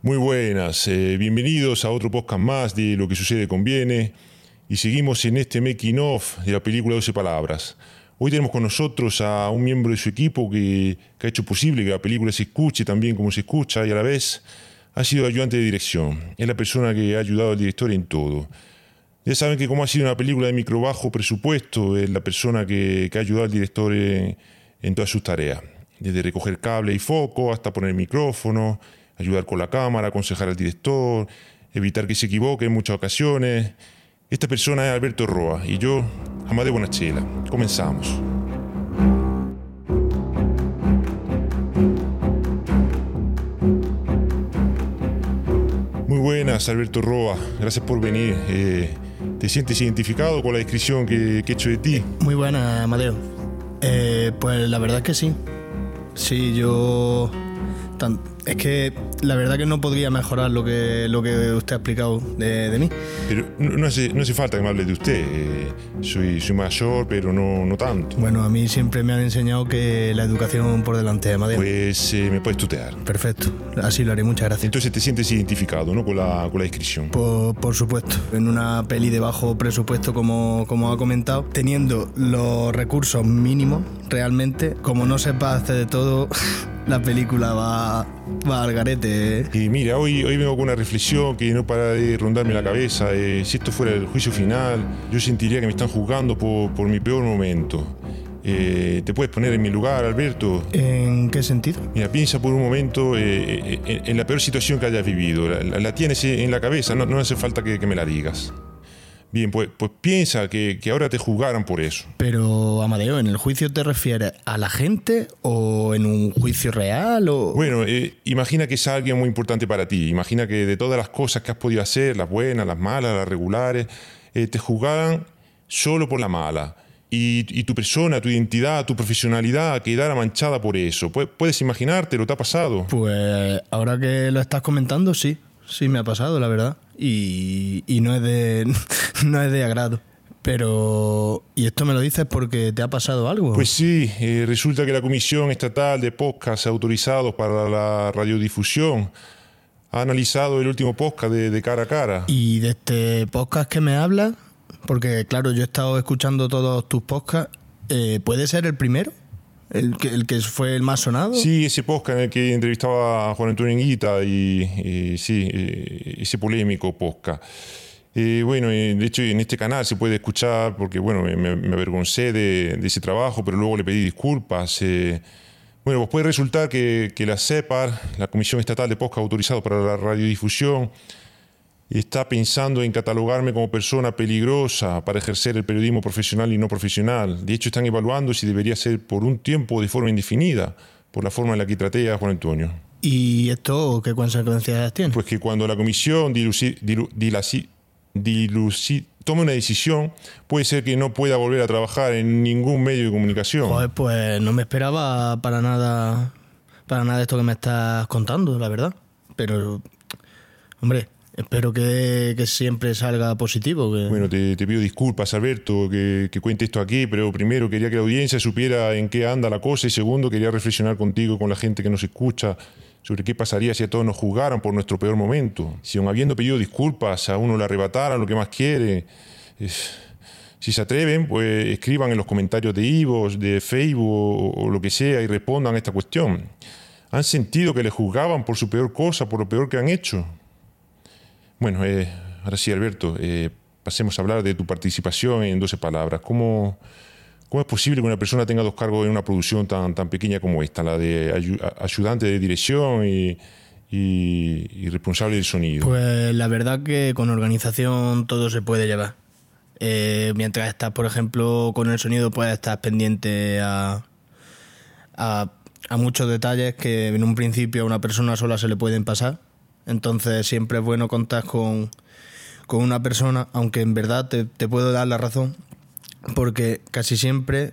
Muy buenas, eh, bienvenidos a otro podcast más de Lo que sucede conviene y seguimos en este making of de la película 12 palabras. Hoy tenemos con nosotros a un miembro de su equipo que, ha hecho posible que la película se escuche también como se escucha y a la vez ha sido ayudante de dirección. Es la persona que ha ayudado al director en todo. Ya saben que como ha sido una película de micro bajo presupuesto, es la persona que, que ha ayudado al director en, en todas sus tareas. Desde recoger cable y foco hasta poner micrófono, ayudar con la cámara, aconsejar al director, evitar que se equivoque en muchas ocasiones. Esta persona es Alberto Roa y yo, Amadeo Bonachela. Comenzamos. Muy buenas, Alberto Roa. Gracias por venir. Eh, ¿Te sientes identificado con la descripción que, he hecho de ti? Muy buena, Amadeo. Eh, pues la verdad es que sí. Sí, yo... es que la verdad que no podría mejorar lo que, lo que usted ha explicado de, de mí. Pero no, hace, no hace falta que me hables de usted. Eh, soy, soy mayor, pero no, no tanto. Bueno, a mí siempre me han enseñado que la educación por delante, Amadeo. Pues eh, me puedes tutear. Perfecto, así lo haré, muchas gracias. Entonces te sientes identificado ¿no? con, la, con la descripción. Por, por supuesto, en una peli de bajo presupuesto, como, como ha comentado, teniendo los recursos mínimos, realmente, como no sepa hacer de todo, la película va, va al garete. ¿eh? Y mira, hoy, hoy vengo con una reflexión que no para de rondarme la cabeza. Eh, si esto fuera el juicio final, yo sentiría que me están juzgando por, por mi peor momento. Eh, ¿Te puedes poner en mi lugar, Alberto? ¿En qué sentido? Mira, piensa por un momento eh, en, en la peor situación que hayas vivido. La, la- la tienes en la cabeza, no, no hace falta que, que me la digas. Bien, pues, pues piensa que, que ahora te juzgaran por eso. Pero, Amadeo, ¿en el juicio te refieres a la gente o en un juicio real o...? Bueno, eh, imagina que es alguien muy importante para ti. Imagina que de todas las cosas que has podido hacer, las buenas, las malas, las regulares, eh, te juzgaran solo por la mala. Y, y tu persona, tu identidad, tu profesionalidad quedara manchada por eso. Pu- ¿Puedes imaginártelo? ¿Te ha pasado? Pues ahora que lo estás comentando, sí, sí me ha pasado, la verdad. Y, y no, es de, no es de agrado. Pero, ¿y esto me lo dices porque te ha pasado algo? Pues sí, eh, resulta que la Comisión Estatal de Podcasts Autorizados para la Radiodifusión ha analizado el último podcast de, de cara a cara. ¿Y de este podcast que me hablas? Porque, claro, yo he estado escuchando todos tus podcasts. Eh, ¿Puede ser el primero? ¿El que, ¿El que fue el más sonado? Sí, ese podcast en el que entrevistaba a Juan Antonio Enguita y, y sí, eh, ese polémico podcast. Eh, bueno, eh, de hecho en este canal se puede escuchar porque bueno, me, me avergoncé de, de ese trabajo, pero luego le pedí disculpas. eh. bueno, pues puede resultar que, que la CEPAR, la Comisión Estatal de Podcast Autorizado para la Radiodifusión, está pensando en catalogarme como persona peligrosa para ejercer el periodismo profesional y no profesional. De hecho, están evaluando si debería ser por un tiempo o de forma indefinida, por la forma en la que traté a Juan Antonio. ¿Y esto qué consecuencias tiene? Pues que cuando la comisión diluci- dilu- dilasi- diluci- tome una decisión, puede ser que no pueda volver a trabajar en ningún medio de comunicación. Joder, pues no me esperaba para nada para nada esto que me estás contando, la verdad. Pero, hombre, espero que, siempre salga positivo. que- Bueno, te, pido disculpas, Alberto, que, que cuente esto aquí, pero primero quería que la audiencia supiera en qué anda la cosa y segundo quería reflexionar contigo, con la gente que nos escucha, sobre qué pasaría si a todos nos juzgaran por nuestro peor momento. Si aun habiendo pedido disculpas a uno le arrebataran lo que más quiere. si se atreven, pues escriban en los comentarios de Ivos, de Facebook o, lo que sea y respondan a esta cuestión. ¿Han sentido que les juzgaban por su peor cosa, por lo peor que han hecho? Bueno, eh, ahora sí, Alberto, eh, pasemos a hablar de tu participación en 12 palabras. ¿Cómo, es posible que una persona tenga dos cargos en una producción tan, tan pequeña como esta, la de ayudante de dirección y, y- responsable del sonido? Pues la verdad que con organización todo se puede llevar. Eh, mientras estás, por ejemplo, con el sonido, puedes estar pendiente a, a, a muchos detalles que en un principio a una persona sola se le pueden pasar. Entonces siempre es bueno contar con, con una persona, aunque en verdad te, te puedo dar la razón, porque casi siempre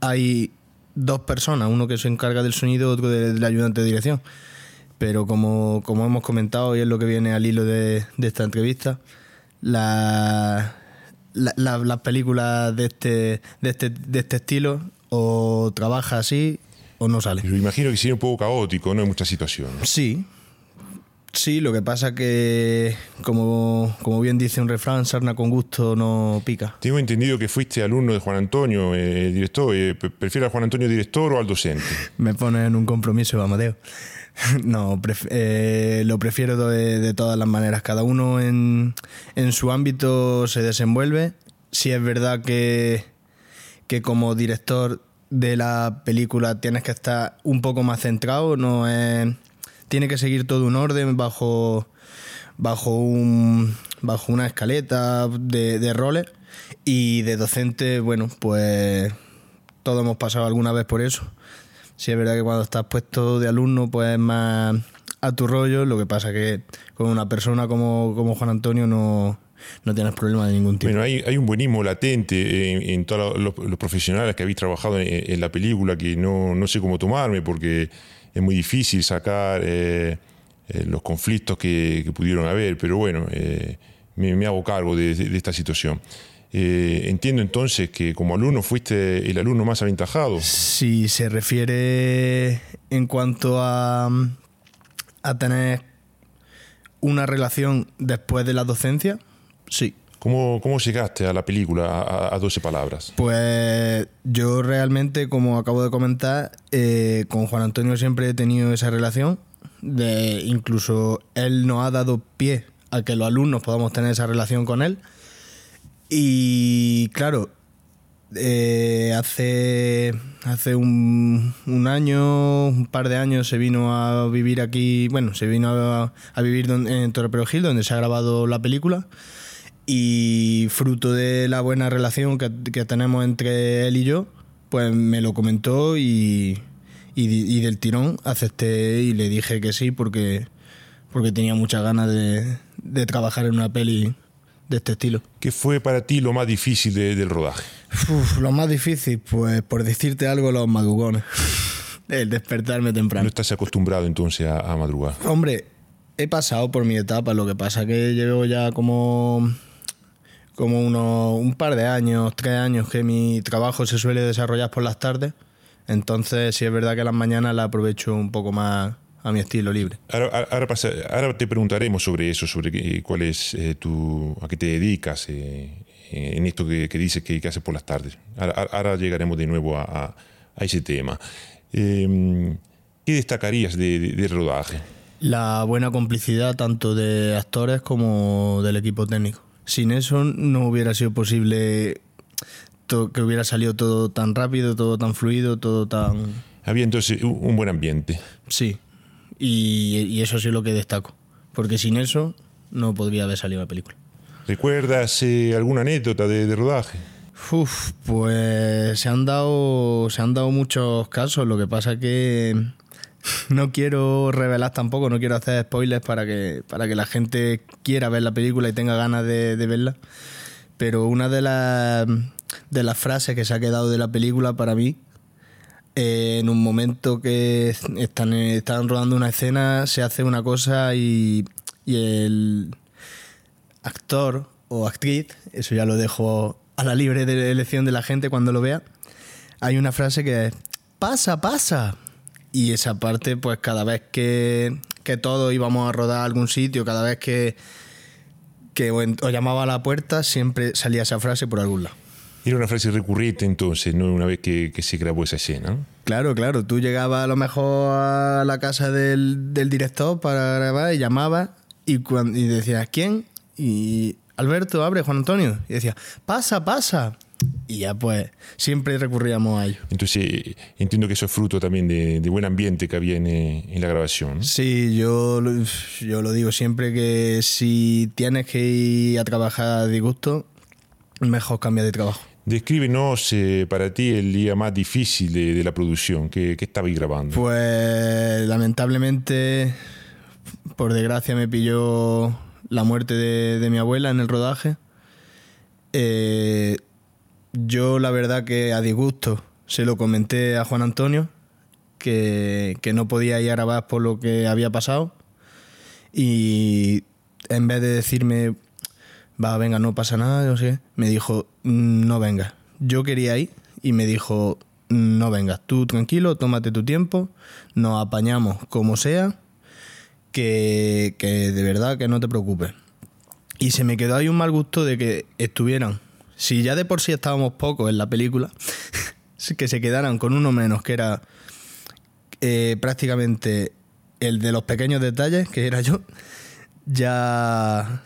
hay dos personas, uno que se encarga del sonido, otro de- del ayudante de dirección. Pero como, como hemos comentado, y es lo que viene al hilo de, de esta entrevista, la- la- la- las películas de este, de, este, de este estilo o trabaja así o no sale. Pero imagino que sería un poco caótico, ¿no? En muchas situaciones. Sí, Sí, lo que pasa que, como, como bien dice un refrán, sarna con gusto no pica. Tengo entendido que fuiste alumno de Juan Antonio, eh, director. Eh, ¿Prefieres a Juan Antonio director o al docente? Me pone en un compromiso, Amadeo. No, eh, lo prefiero de, de, todas las maneras. Cada uno en, en, su ámbito se desenvuelve. Si es verdad que, que como director de la película tienes que estar un poco más centrado, no es tiene que seguir todo un orden bajo, bajo, un, bajo una escaleta de, roles. Y de docente, bueno, pues todos hemos pasado alguna vez por eso. Sí es verdad que cuando estás puesto de alumno, pues más a tu rollo. Lo que pasa que con una persona como, como Juan Antonio no, no tienes problema de ningún tipo. Bueno, hay, hay un buenismo latente en, todos los, profesionales que habéis trabajado en, en, la película que no, no sé cómo tomarme porque es muy difícil sacar eh, eh, los conflictos que, pudieron haber, pero bueno, eh, me, hago cargo de, esta situación. entiendo entonces que como alumno fuiste el alumno más aventajado. Si se refiere en cuanto a, a tener una relación después de la docencia, sí. ¿Cómo, ¿Cómo, llegaste a la película, a, a 12 palabras? Pues yo realmente, como acabo de comentar, eh, con Juan Antonio siempre he tenido esa relación. De, incluso él nos ha dado pie a que los alumnos podamos tener esa relación con él. Y claro, eh, hace, hace un, un, año, un par de años se vino a vivir aquí, bueno, se vino a, a vivir en Torre Perogil, donde se ha grabado la película y fruto de la buena relación que, tenemos entre él y yo, pues me lo comentó y, y, del tirón acepté y le dije que sí porque, porque tenía muchas ganas de, de trabajar en una peli de este estilo. ¿Qué fue para ti lo más difícil del rodaje? lo más difícil, pues por decirte algo, los madrugones. El despertarme temprano. ¿No estás acostumbrado entonces a, a madrugar? Hombre, he pasado por mi etapa, lo que pasa que llevo ya como como unos, un par de años, tres años que mi trabajo se suele desarrollar por las tardes. Entonces sí es verdad que las mañanas la aprovecho un poco más a mi estilo libre. Ahora, ahora, te preguntaremos sobre eso, sobre cuál es eh, tu, a qué te dedicas eh, en esto que, que dices que, haces por las tardes. Ahora, llegaremos de nuevo a, a, ese tema. Em, ¿Qué destacarías del de rodaje? La buena complicidad tanto de actores como del equipo técnico sin eso no hubiera sido posible que hubiera salido todo tan rápido, todo tan fluido, todo tan... Había entonces un buen ambiente. Sí, y, eso sí es lo que destaco, porque sin eso no podría haber salido la película. ¿Recuerdas eh, alguna anécdota de, rodaje? Uf, pues se han dado se han dado muchos casos. Lo que pasa que no quiero revelar tampoco, no quiero hacer spoilers para que, para que la gente quiera ver la película y tenga ganas de, verla. Pero una de las, de las frases que se ha quedado de la película para mí, eh, en un momento que están, están rodando una escena, se hace una cosa y, y el actor o actriz, eso ya lo dejo a la libre de elección de la gente cuando lo vea, hay una frase que es, pasa, pasa. Y esa parte, pues cada vez que, que todos íbamos a rodar a algún sitio, cada vez que, que os llamaba a la puerta, siempre salía esa frase por algún lado. Era una frase recurrente entonces, ¿no? Una vez que, que se grabó esa escena. Claro, claro. Tú llegabas a lo mejor a la casa del, del director para grabar y llamabas y, cuando, y decías, ¿quién? Y Alberto, abre, Juan Antonio. Y decía, pasa, pasa y ya pues siempre recurríamos a ello. Entonces entiendo que eso es fruto también de, buen ambiente que había en, la grabación. Sí, yo, yo lo digo siempre que si tienes que ir a trabajar a disgusto, mejor cambia de trabajo. Descríbenos eh, para ti el día más difícil de, la producción. ¿Qué, ¿Qué, estabais grabando? Pues lamentablemente, por desgracia, me pilló la muerte de, de mi abuela en el rodaje. Eh, yo la verdad que a disgusto se lo comenté a Juan Antonio, que, no podía ir a grabar por lo que había pasado. Y en vez de decirme, va, venga, no pasa nada, no sé, me dijo, no venga. Yo quería ir y me dijo, no vengas, tú tranquilo, tómate tu tiempo, nos apañamos como sea que, que de verdad que no te preocupes. Y se me quedó ahí un mal gusto de que estuvieran, si ya de por sí estábamos pocos en la película, que se quedaran con uno menos, que era eh, prácticamente el de los pequeños detalles, que era yo, ya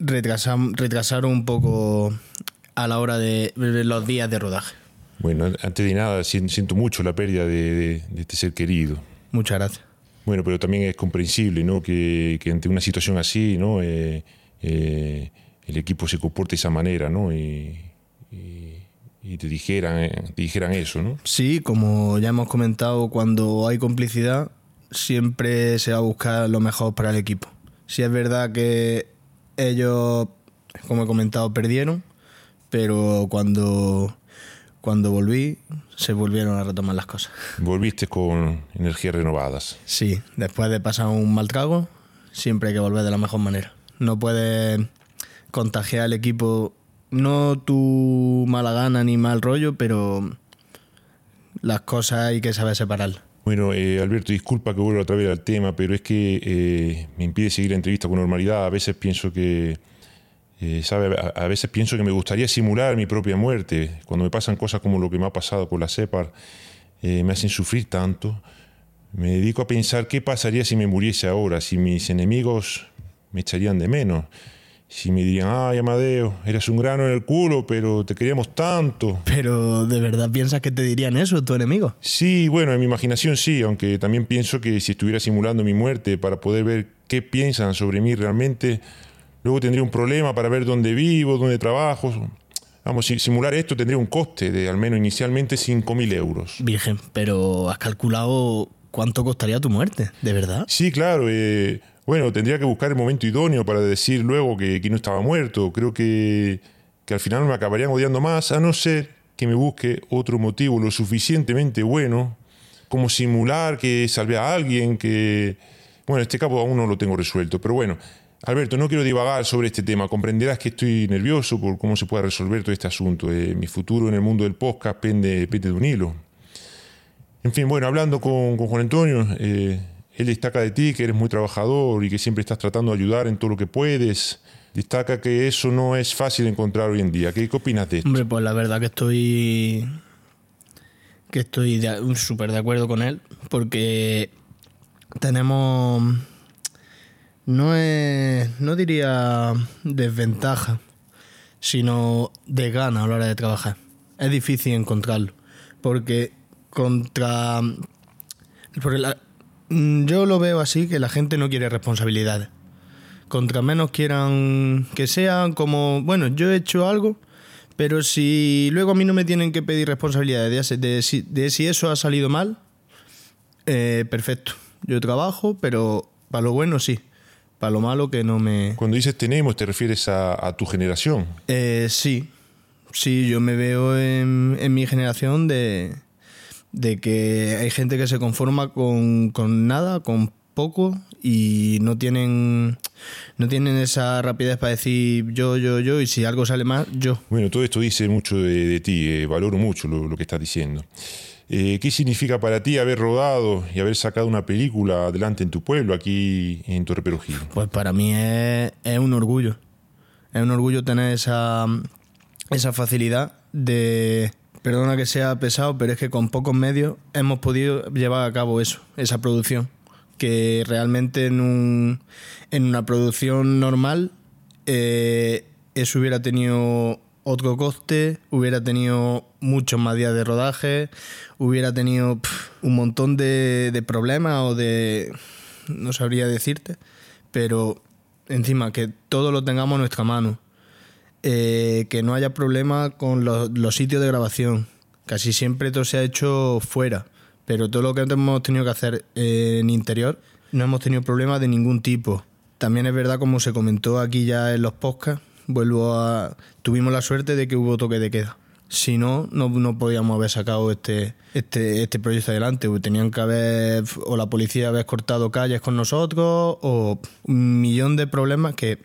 retrasaron, retrasaron un poco a la hora de los días de rodaje. Bueno, antes de nada, siento mucho la pérdida de, este ser querido. Muchas gracias. Bueno, pero también es comprensible, ¿no? Que, ante una situación así, ¿no? Eh, eh, el equipo se comporte de esa manera, ¿no? Y, te dijeran, eh, te dijeran eso, ¿no? Sí, como ya hemos comentado, cuando hay complicidad, siempre se va a buscar lo mejor para el equipo. Si es verdad que ellos, como he comentado, perdieron, pero cuando cuando volví, se volvieron a retomar las cosas. Volviste con energías renovadas. Sí, después de pasar un mal trago, siempre hay que volver de la mejor manera. No puedes contagiar al equipo, no tu mala gana ni mal rollo, pero las cosas hay que saber separarlas. Bueno, eh, Alberto, disculpa que vuelva otra vez al tema, pero es que eh, me impide seguir la entrevista con normalidad. A veces pienso que eh, sabe, a, veces pienso que me gustaría simular mi propia muerte. Cuando me pasan cosas como lo que me ha pasado con la CEPAR, eh, me hacen sufrir tanto. Me dedico a pensar qué pasaría si me muriese ahora, si mis enemigos me echarían de menos. Si me dirían, ay Amadeo, eres un grano en el culo, pero te queríamos tanto. Pero ¿de verdad piensas que te dirían eso tu enemigo? Sí, bueno, en mi imaginación sí, aunque también pienso que si estuviera simulando mi muerte para poder ver qué piensan sobre mí realmente, Luego tendría un problema para ver dónde vivo, dónde trabajo. Vamos, simular esto tendría un coste de al menos inicialmente 5.000 euros. Virgen, pero ¿has calculado cuánto costaría tu muerte? ¿De verdad? Sí, claro. Eh, bueno, tendría que buscar el momento idóneo para decir luego que, no estaba muerto. Creo que, que al final me acabarían odiando más, a no ser que me busque otro motivo lo suficientemente bueno, como simular que salvé a alguien, que... Bueno, este caso aún no lo tengo resuelto, pero bueno, Alberto, no quiero divagar sobre este tema. Comprenderás que estoy nervioso por cómo se puede resolver todo este asunto. Eh, mi futuro en el mundo del podcast pende, de un hilo. En fin, bueno, hablando con, Juan Antonio, eh, él destaca de ti que eres muy trabajador y que siempre estás tratando de ayudar en todo lo que puedes. Destaca que eso no es fácil encontrar hoy en día. ¿Qué, opinas de esto? Hombre, pues la verdad que estoy que estoy súper de acuerdo con él porque tenemos no es, no diría desventaja, sino de gana a la hora de trabajar. Es difícil encontrarlo, porque contra... yo lo veo así, que la gente no quiere responsabilidades. Contra menos quieran que sean como, bueno, yo he hecho algo, pero si luego a mí no me tienen que pedir responsabilidades de, de, si eso ha salido mal, eh, perfecto. Yo trabajo, pero para lo bueno sí para lo malo que no me... Cuando dices tenemos, ¿te refieres a, tu generación? Eh, sí, sí, yo me veo en, mi generación de, de, que hay gente que se conforma con, con, nada, con poco y no tienen, no tienen esa rapidez para decir yo, yo, yo y si algo sale mal, yo. Bueno, todo esto dice mucho de, ti, eh, valoro mucho lo, lo que estás diciendo. Eh, ¿Qué significa para ti haber rodado y haber sacado una película adelante en tu pueblo, aquí en Torre Perugil? Pues para mí es, un orgullo. Es un orgullo tener esa, esa facilidad de, perdona que sea pesado, pero es que con pocos medios hemos podido llevar a cabo eso, esa producción. Que realmente en, un, en una producción normal eh, eso hubiera tenido otro coste, hubiera tenido muchos más días de rodaje, hubiera tenido un montón de, problemas o de... no sabría decirte, pero encima que todo lo tengamos a nuestra mano, eh, que no haya problema con los, sitios de grabación, casi siempre todo se ha hecho fuera, pero todo lo que hemos tenido que hacer en interior no hemos tenido problemas de ningún tipo. También es verdad, como se comentó aquí ya en los podcasts, vuelvo a... Tuvimos la suerte de que hubo toque de queda. Si no, no, podíamos haber sacado este, este, este proyecto adelante. Tenían que haber, o la policía haber cortado calles con nosotros, o un millón de problemas que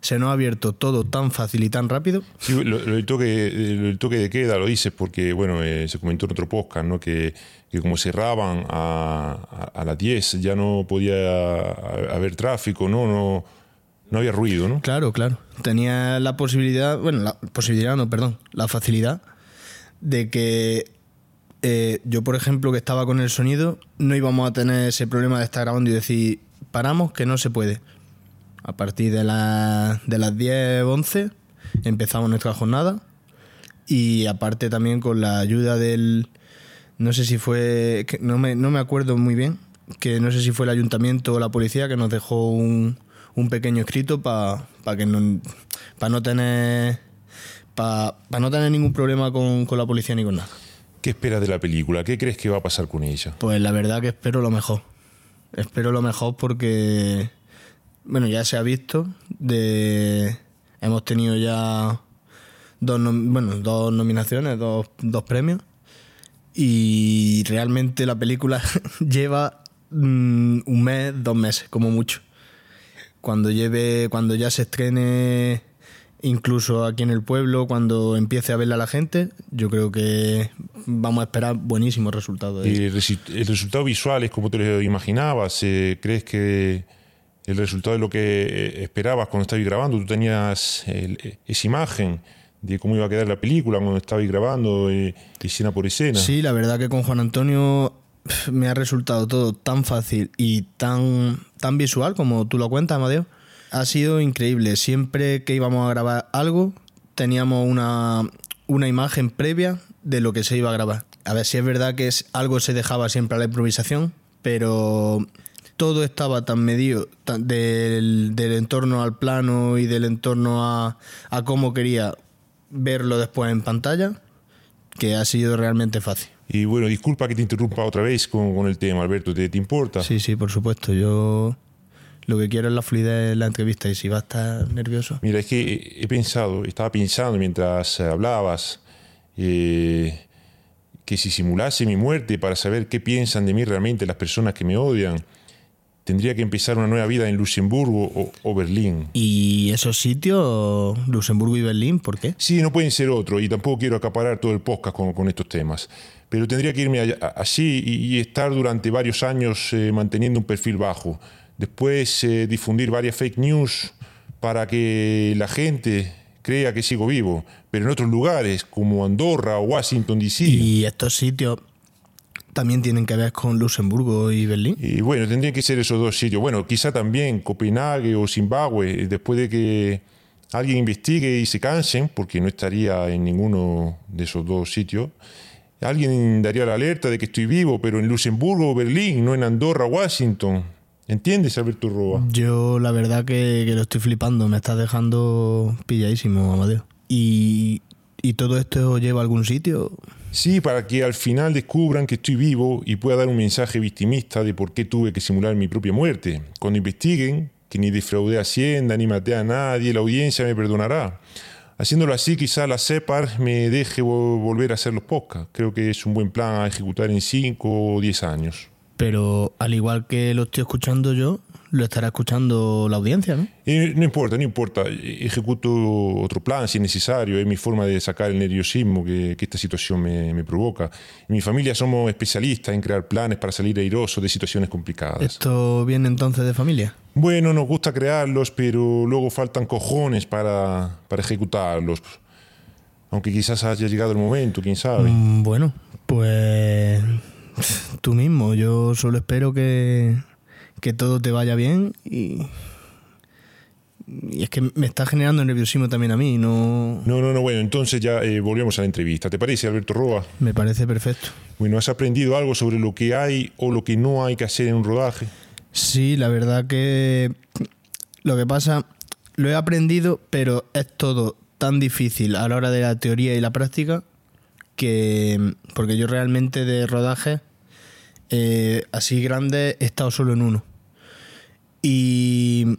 se nos ha abierto todo tan fácil y tan rápido. Sí, lo, lo del toque, el toque de queda lo dices porque, bueno, eh, se comentó en otro podcast, ¿no? Que, que como cerraban a, a, a las 10 ya no podía haber tráfico, ¿no? No, no había ruido, ¿no? Claro, claro. Tenía la posibilidad, bueno, la posibilidad, no, perdón, la facilidad de que eh, yo, por ejemplo, que estaba con el sonido, no íbamos a tener ese problema de estar grabando y decir, paramos, que no se puede. A partir de, la- de las 10, 11 empezamos nuestra jornada y aparte también con la ayuda del, no sé si fue, que no, me, no me acuerdo muy bien, que no sé si fue el ayuntamiento o la policía que nos dejó un, un pequeño escrito para que no, para no tener para no tener ningún problema con, con la policía ni con nada. ¿Qué esperas de la película? ¿Qué crees que va a pasar con ella? Pues la verdad que espero lo mejor. Espero lo mejor porque, bueno, ya se ha visto. De, hemos tenido ya dos, bueno, dos nominaciones, dos, dos premios. Y realmente la película lleva mm, un mes, dos meses, como mucho. Cuando lleve, cuando ya se estrene incluso aquí en el pueblo, cuando empiece a verla la gente, yo creo que vamos a esperar buenísimos resultados. ¿El, el resultado visual es como te lo imaginabas? Eh, ¿Crees que el resultado es lo que eh, esperabas cuando estabas grabando? ¿Tú tenías el- esa imagen de cómo iba a quedar la película cuando estabas grabando eh, escena por escena? Sí, la verdad que con Juan Antonio me ha resultado todo tan fácil y tan, tan visual como tú lo cuentas, Amadeo. Ha sido increíble. Siempre que íbamos a grabar algo, teníamos una, una imagen previa de lo que se iba a grabar. A ver si es verdad que es, algo se dejaba siempre a la improvisación, pero todo estaba tan medido tan- del, del entorno al plano y del entorno a, a cómo quería verlo después en pantalla, que ha sido realmente fácil. Y bueno, disculpa que te interrumpa otra vez con, con el tema, Alberto, ¿te, te importa? Sí, sí, por supuesto. Yo lo que quiero es la fluidez en la entrevista y si va a estar nervioso. Mira, es que he- pensado, estaba pensando mientras hablabas, eh, que si simulase mi muerte para saber qué piensan de mí realmente las personas que me odian, tendría que empezar una nueva vida en Luxemburgo o, o Berlín. ¿Y esos sitios, Luxemburgo y Berlín, por qué? Sí, no pueden ser otro, y tampoco quiero acaparar todo el podcast con, con estos temas. Pero tendría que irme allá- a- allí y, y estar durante varios años eh, manteniendo un perfil bajo. Después eh, difundir varias fake news para que la gente crea que sigo vivo. Pero en otros lugares, como Andorra o Washington, D.C. Y estos sitios también tienen que ver con Luxemburgo y Berlín. Y bueno, tendrían que ser esos dos sitios. Bueno, quizá también Copenhague o Zimbabue, después de que alguien investigue y se cansen, porque no estaría en ninguno de esos dos sitios, alguien daría la alerta de que estoy vivo, pero en Luxemburgo o Berlín, no en Andorra o Washington. ¿Entiendes, Alberto Roa? Yo la verdad que, que lo estoy flipando, me estás dejando pilladísimo, Amadeo. ¿Y, y todo esto lleva a algún sitio? Sí, para que al final descubran que estoy vivo y pueda dar un mensaje victimista de por qué tuve que simular mi propia muerte. Cuando investiguen que ni defraudé a Hacienda ni maté a nadie, la audiencia me perdonará. Haciéndolo así, quizá la CEPAR me deje vo- volver a hacer los podcasts. Creo que es un buen plan a ejecutar en 5 o 10 años. Pero al igual que lo estoy escuchando yo, lo estará escuchando la audiencia, ¿no? Y no importa, no importa. Ejecuto otro plan si es necesario. Es mi forma de sacar el nerviosismo que, que esta situación me, me provoca. En mi familia somos especialistas en crear planes para salir airosos de situaciones complicadas. ¿Esto viene entonces de familia? Bueno, nos gusta crearlos, pero luego faltan cojones para, para ejecutarlos. Aunque quizás haya llegado el momento, quién sabe. Mm, Bueno, pues tú mismo. Yo solo espero que, que todo te vaya bien y, y es que me está generando nerviosismo también a mí. No No, no, no, bueno, entonces ya eh, volvemos a la entrevista. ¿Te parece, Alberto Roa? me parece perfecto. Bueno, ¿has aprendido algo sobre lo que hay o lo que no hay que hacer en un rodaje? Sí, la verdad que lo que pasa lo he aprendido, pero es todo tan difícil a la hora de la teoría y la práctica que porque yo realmente de rodaje eh, así grande he estado solo en uno y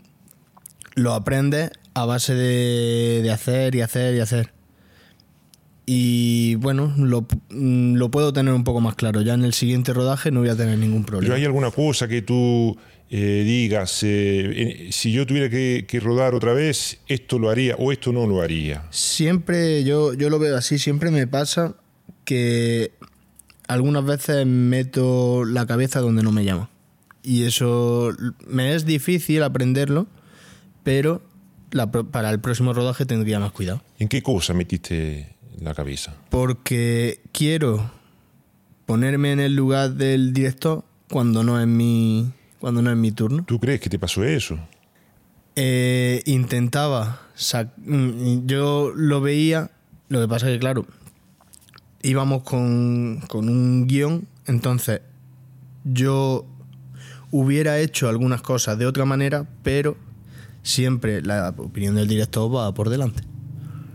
lo aprendes a base de, de hacer y hacer y hacer Y bueno, lo, mm, lo puedo tener un poco más claro. Ya en el siguiente rodaje no voy a tener ningún ¿Pero problema. hay alguna cosa que tú eh, digas, eh, eh, si yo tuviera que, que rodar otra vez, esto lo haría o esto no lo haría? Siempre, yo, yo lo veo así, siempre me pasa que algunas veces meto la cabeza donde no me llama. Y eso me es difícil aprenderlo, pero la para el próximo rodaje tendría más cuidado. ¿En qué cosa metiste la cabeza? Porque quiero ponerme en el lugar del director cuando no es mi, cuando no es mi turno. ¿Tú crees que te pasó eso? Eh, intentaba, mm, yo lo veía, lo que pasa que claro, íbamos con, con un guion, entonces yo hubiera hecho algunas cosas de otra manera, pero siempre la opinión del director va por delante.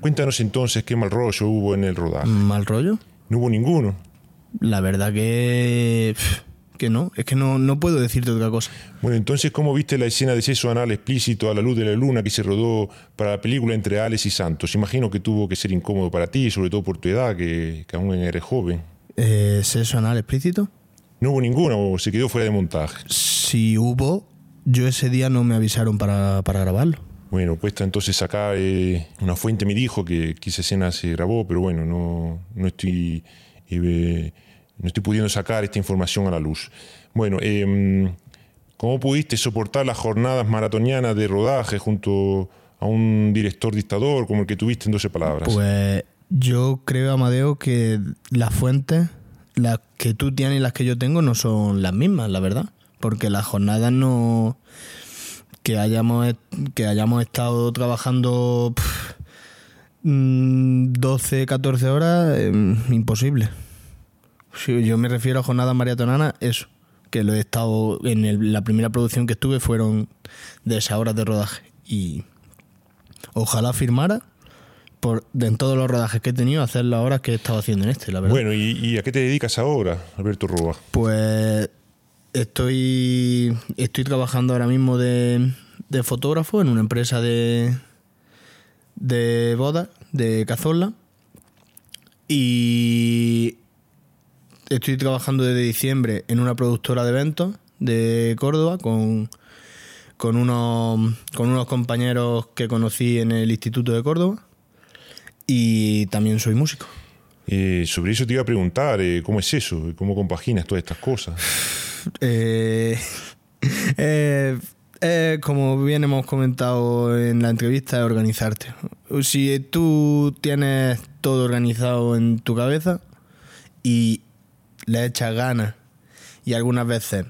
Cuéntanos entonces qué mal rollo hubo en el rodaje. ¿Mal rollo? No hubo ninguno. La verdad que, que no, es que no, no puedo decirte otra cosa. Bueno, entonces, ¿cómo viste la escena de sexo anal explícito a la luz de la luna que se rodó para la película entre Alex y Santos? Imagino que tuvo que ser incómodo para ti, sobre todo por tu edad, que, que aún eres joven. Eh, ¿Sexo anal explícito? ¿No hubo ninguno o se quedó fuera de montaje? Si hubo, yo ese día no me avisaron para, para grabarlo. Bueno, cuesta entonces acá, eh, una fuente me dijo que, que esa escena se grabó, pero bueno, no, no estoy eh, no estoy pudiendo sacar esta información a la luz. Bueno, eh, ¿cómo pudiste soportar las jornadas maratonianas de rodaje junto a un director dictador como el que tuviste en 12 palabras? Pues yo creo, Amadeo, que las fuentes, las que tú tienes y las que yo tengo, no son las mismas, la verdad. Porque las jornadas no. que hayamos, que hayamos estado trabajando pf, mm, 12, 14 horas, eh, imposible. Si yo me refiero a jornadas maratonanas, eso. Que lo he estado. En la primera producción que estuve fueron de esas horas de rodaje. Y ojalá firmara por de en todos los rodajes que he tenido hacer las horas que he estado haciendo en este, la verdad. Bueno, ¿y, y a qué te dedicas ahora, Alberto Roa? Pues estoy estoy trabajando ahora mismo de, de fotógrafo en una empresa de de bodas de Cazorla y estoy trabajando desde diciembre en una productora de eventos de Córdoba con con unos con unos compañeros que conocí en el Instituto de Córdoba y también soy músico. Eh, sobre eso te iba a preguntar, eh, ¿cómo es eso? ¿Cómo compaginas todas estas cosas? Eh, eh, eh, como bien hemos comentado en la entrevista, es organizarte. Si tú tienes todo organizado en tu cabeza y le echas ganas y algunas veces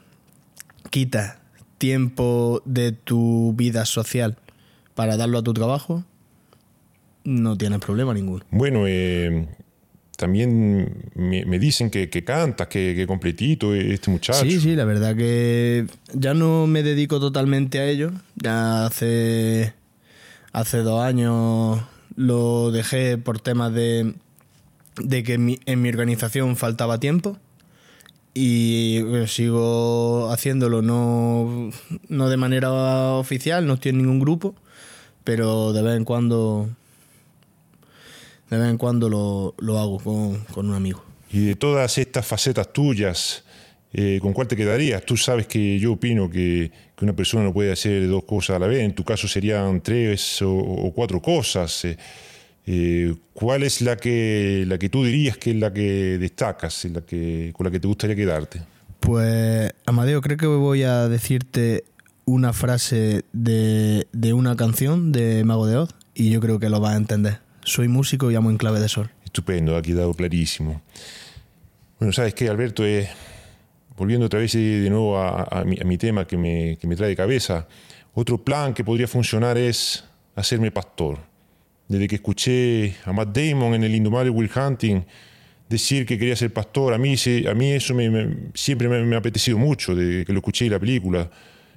quitas tiempo de tu vida social para darlo a tu trabajo, no tienes problema ninguno. Bueno, eh, también me, me dicen que, que cantas, que, que completito este muchacho. Sí, sí, la verdad que ya no me dedico totalmente a ello. Ya hace, hace dos años lo dejé por temas de, de que en mi, en mi organización faltaba tiempo. Y bueno, sigo haciéndolo no, no de manera oficial, no estoy en ningún grupo, pero de vez en cuando de vez en cuando lo, lo hago con, con un amigo. Y de todas estas facetas tuyas, eh, ¿con cuál te quedarías? Tú sabes que yo opino que, que una persona no puede hacer dos cosas a la vez. En tu caso serían tres o, o cuatro cosas. Eh, eh, ¿Cuál es la que, la que tú dirías que es la que destacas, la que, con la que te gustaría quedarte? Pues, Amadeo, creo que voy a decirte una frase de, de una canción de Mago de Oz y yo creo que lo vas a entender. Soy músico y amo en clave de sol. Estupendo, ha quedado clarísimo. Bueno, ¿sabes qué, Alberto? Eh, volviendo otra vez eh, de nuevo a, mi, tema que me, que me trae de cabeza, otro plan que podría funcionar es hacerme pastor. Desde que escuché a Matt Damon en el indomable Will Hunting decir que quería ser pastor, a mí, a mí eso me- siempre me, me ha apetecido mucho, desde que lo escuché en la película.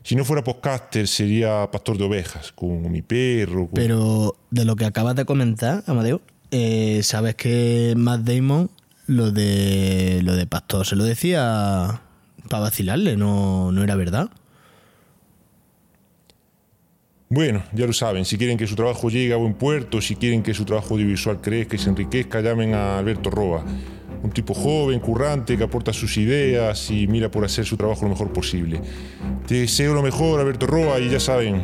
Si no fuera podcaster, sería pastor de ovejas, con mi perro. con- Pero de lo que acabas de comentar, Amadeo, eh, sabes que Matt Damon lo de lo de pastor se lo decía para vacilarle, no, no era verdad. Bueno, ya lo saben, si quieren que su trabajo llegue a buen puerto, si quieren que su trabajo audiovisual crezca y se enriquezca, llamen a Alberto Roa. Un tipo joven, currante, que aporta sus ideas y mira por hacer su trabajo lo mejor posible. Te deseo lo mejor, Alberto Roa, y ya saben,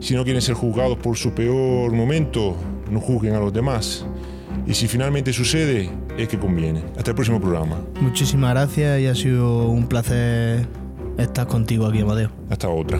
si no quieren ser juzgados por su peor momento, no juzguen a los demás. Y si finalmente sucede, es que conviene. Hasta el próximo programa. Muchísimas gracias y ha sido un placer estar contigo aquí, Amadeo. Hasta otra.